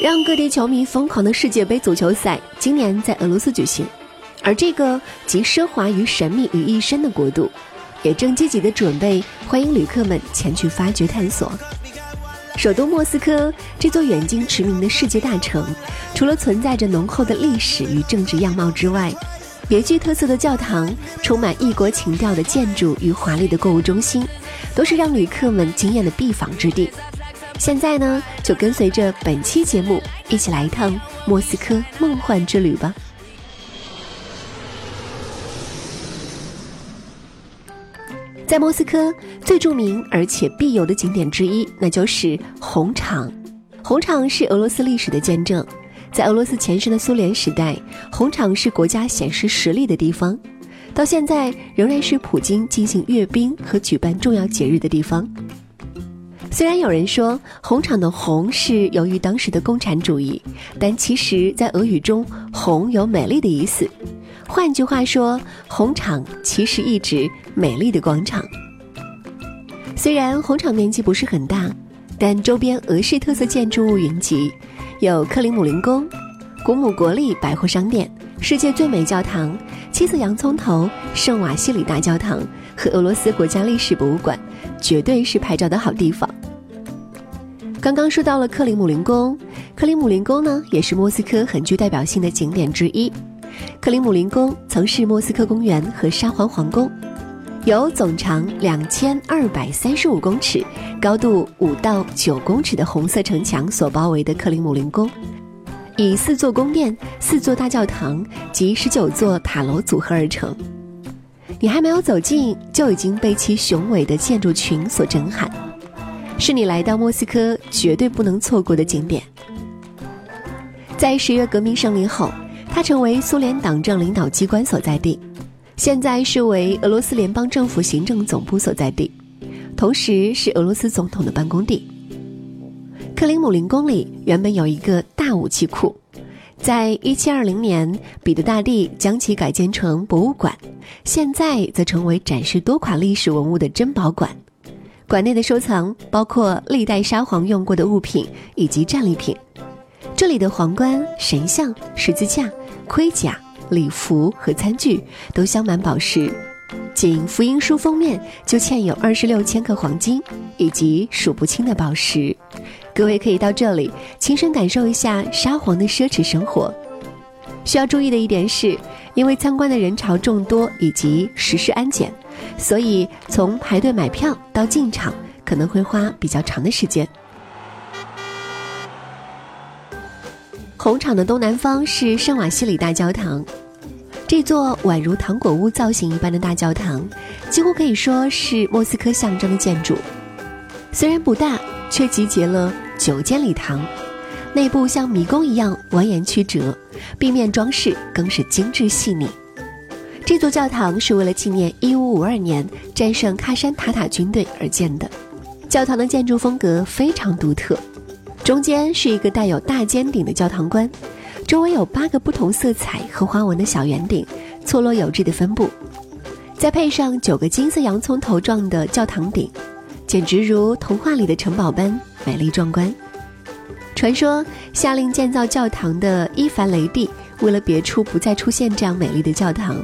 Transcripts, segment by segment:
让各地球迷疯狂的世界杯足球赛今年在俄罗斯举行，而这个集奢华与神秘于一身的国度，也正积极的准备欢迎旅客们前去发掘探索。首都莫斯科这座远近驰名的世界大城，除了存在着浓厚的历史与政治样貌之外，别具特色的教堂、充满异国情调的建筑与华丽的购物中心，都是让旅客们惊艳的必访之地。现在呢，就跟随着本期节目一起来一趟莫斯科梦幻之旅吧。在莫斯科最著名而且必游的景点之一，那就是红场。红场是俄罗斯历史的见证，在俄罗斯前身的苏联时代，红场是国家显示实力的地方，到现在仍然是普京进行阅兵和举办重要节日的地方。虽然有人说红场的“红”是由于当时的共产主义，但其实，在俄语中“红”有美丽的意思。换句话说，红场其实意指美丽的广场。虽然红场面积不是很大，但周边俄式特色建筑物云集，有克里姆林宫、古姆国立百货商店、世界最美教堂、七色洋葱头、圣瓦西里大教堂和俄罗斯国家历史博物馆，绝对是拍照的好地方。刚刚说到了克里姆林宫，克里姆林宫呢也是莫斯科很具代表性的景点之一。克里姆林宫曾是莫斯科公园和沙皇皇宫，由总长两千二百三十五公尺、高度五到九公尺的红色城墙所包围的克里姆林宫，以四座宫殿、四座大教堂及十九座塔楼组合而成。你还没有走近，就已经被其雄伟的建筑群所震撼。是你来到莫斯科绝对不能错过的景点。在十月革命胜利后，它成为苏联党政领导机关所在地，现在是为俄罗斯联邦政府行政总部所在地，同时是俄罗斯总统的办公地。克林姆林宫里原本有一个大武器库，在一七二零年，彼得大帝将其改建成博物馆，现在则成为展示多款历史文物的珍宝馆。馆内的收藏包括历代沙皇用过的物品以及战利品，这里的皇冠、神像、十字架、盔甲、礼服和餐具都镶满宝石，仅福音书封面就嵌有二十六千克黄金以及数不清的宝石。各位可以到这里亲身感受一下沙皇的奢侈生活。需要注意的一点是，因为参观的人潮众多以及实施安检。所以，从排队买票到进场可能会花比较长的时间。红场的东南方是圣瓦西里大教堂，这座宛如糖果屋造型一般的大教堂，几乎可以说是莫斯科象征的建筑。虽然不大，却集结了九间礼堂，内部像迷宫一样蜿蜒曲折，壁面装饰更是精致细腻。这座教堂是为了纪念1552年战胜喀山塔塔军队而建的。教堂的建筑风格非常独特，中间是一个带有大尖顶的教堂观，周围有八个不同色彩和花纹的小圆顶，错落有致的分布，再配上九个金色洋葱头状的教堂顶，简直如童话里的城堡般美丽壮观。传说下令建造教堂的伊凡雷帝。为了别处不再出现这样美丽的教堂，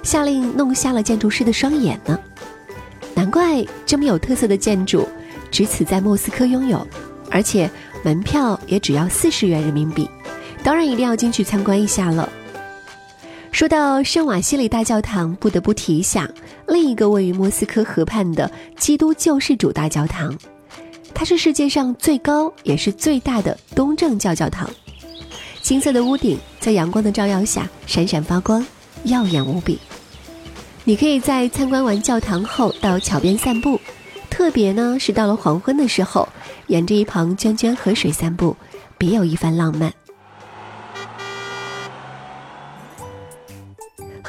下令弄瞎了建筑师的双眼呢。难怪这么有特色的建筑，只此在莫斯科拥有，而且门票也只要四十元人民币。当然一定要进去参观一下了。说到圣瓦西里大教堂，不得不提一下另一个位于莫斯科河畔的基督救世主大教堂，它是世界上最高也是最大的东正教教堂。金色的屋顶在阳光的照耀下闪闪发光，耀眼无比。你可以在参观完教堂后到桥边散步，特别呢是到了黄昏的时候，沿着一旁涓涓河水散步，别有一番浪漫。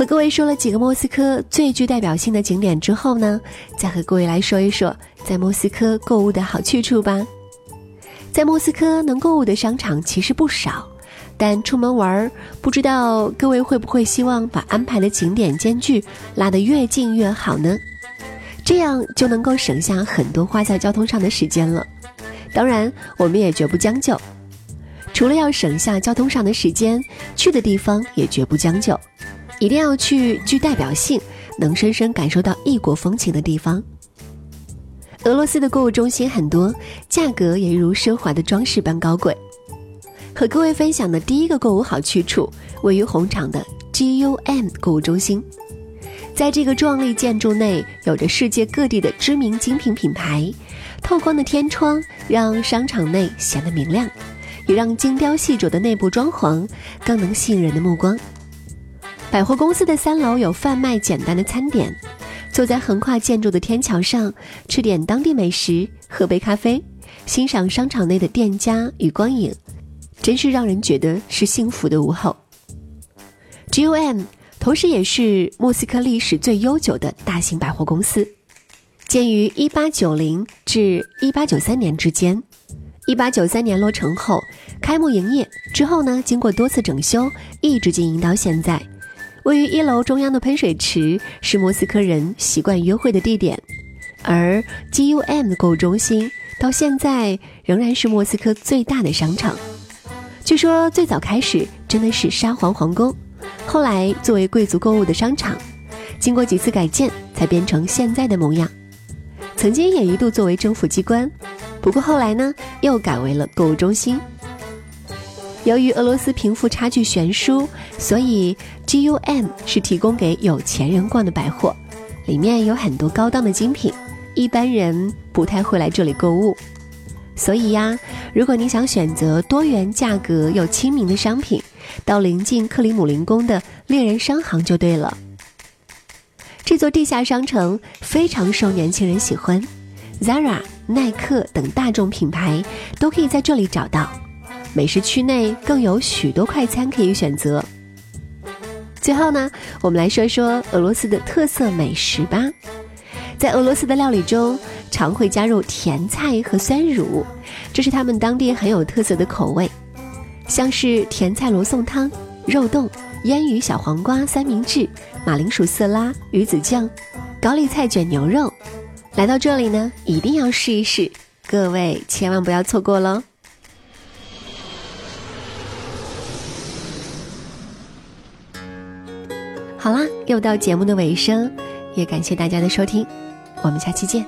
和各位说了几个莫斯科最具代表性的景点之后呢，再和各位来说一说在莫斯科购物的好去处吧。在莫斯科能购物的商场其实不少。但出门玩儿，不知道各位会不会希望把安排的景点间距拉得越近越好呢？这样就能够省下很多花在交通上的时间了。当然，我们也绝不将就，除了要省下交通上的时间，去的地方也绝不将就，一定要去具代表性、能深深感受到异国风情的地方。俄罗斯的购物中心很多，价格也如奢华的装饰般高贵。和各位分享的第一个购物好去处，位于红场的 GUM 购物中心。在这个壮丽建筑内，有着世界各地的知名精品品牌。透光的天窗让商场内显得明亮，也让精雕细琢的内部装潢更能吸引人的目光。百货公司的三楼有贩卖简单的餐点，坐在横跨建筑的天桥上，吃点当地美食，喝杯咖啡，欣赏商场内的店家与光影。真是让人觉得是幸福的午后。GUM 同时也是莫斯科历史最悠久的大型百货公司，建于1890至1893年之间。1893年落成后，开幕营业之后呢，经过多次整修，一直经营到现在。位于一楼中央的喷水池是莫斯科人习惯约会的地点，而 GUM 的购物中心到现在仍然是莫斯科最大的商场。据说最早开始真的是沙皇皇宫，后来作为贵族购物的商场，经过几次改建才变成现在的模样。曾经也一度作为政府机关，不过后来呢又改为了购物中心。由于俄罗斯贫富差距悬殊，所以 GUM 是提供给有钱人逛的百货，里面有很多高档的精品，一般人不太会来这里购物。所以呀，如果你想选择多元、价格又亲民的商品，到临近克里姆林宫的猎人商行就对了。这座地下商城非常受年轻人喜欢，Zara、耐克等大众品牌都可以在这里找到。美食区内更有许多快餐可以选择。最后呢，我们来说说俄罗斯的特色美食吧。在俄罗斯的料理中，常会加入甜菜和酸乳，这是他们当地很有特色的口味，像是甜菜罗宋汤、肉冻、腌鱼小黄瓜三明治、马铃薯色拉、鱼子酱、高丽菜卷牛肉。来到这里呢，一定要试一试，各位千万不要错过喽！好啦，又到节目的尾声，也感谢大家的收听。我们下期见。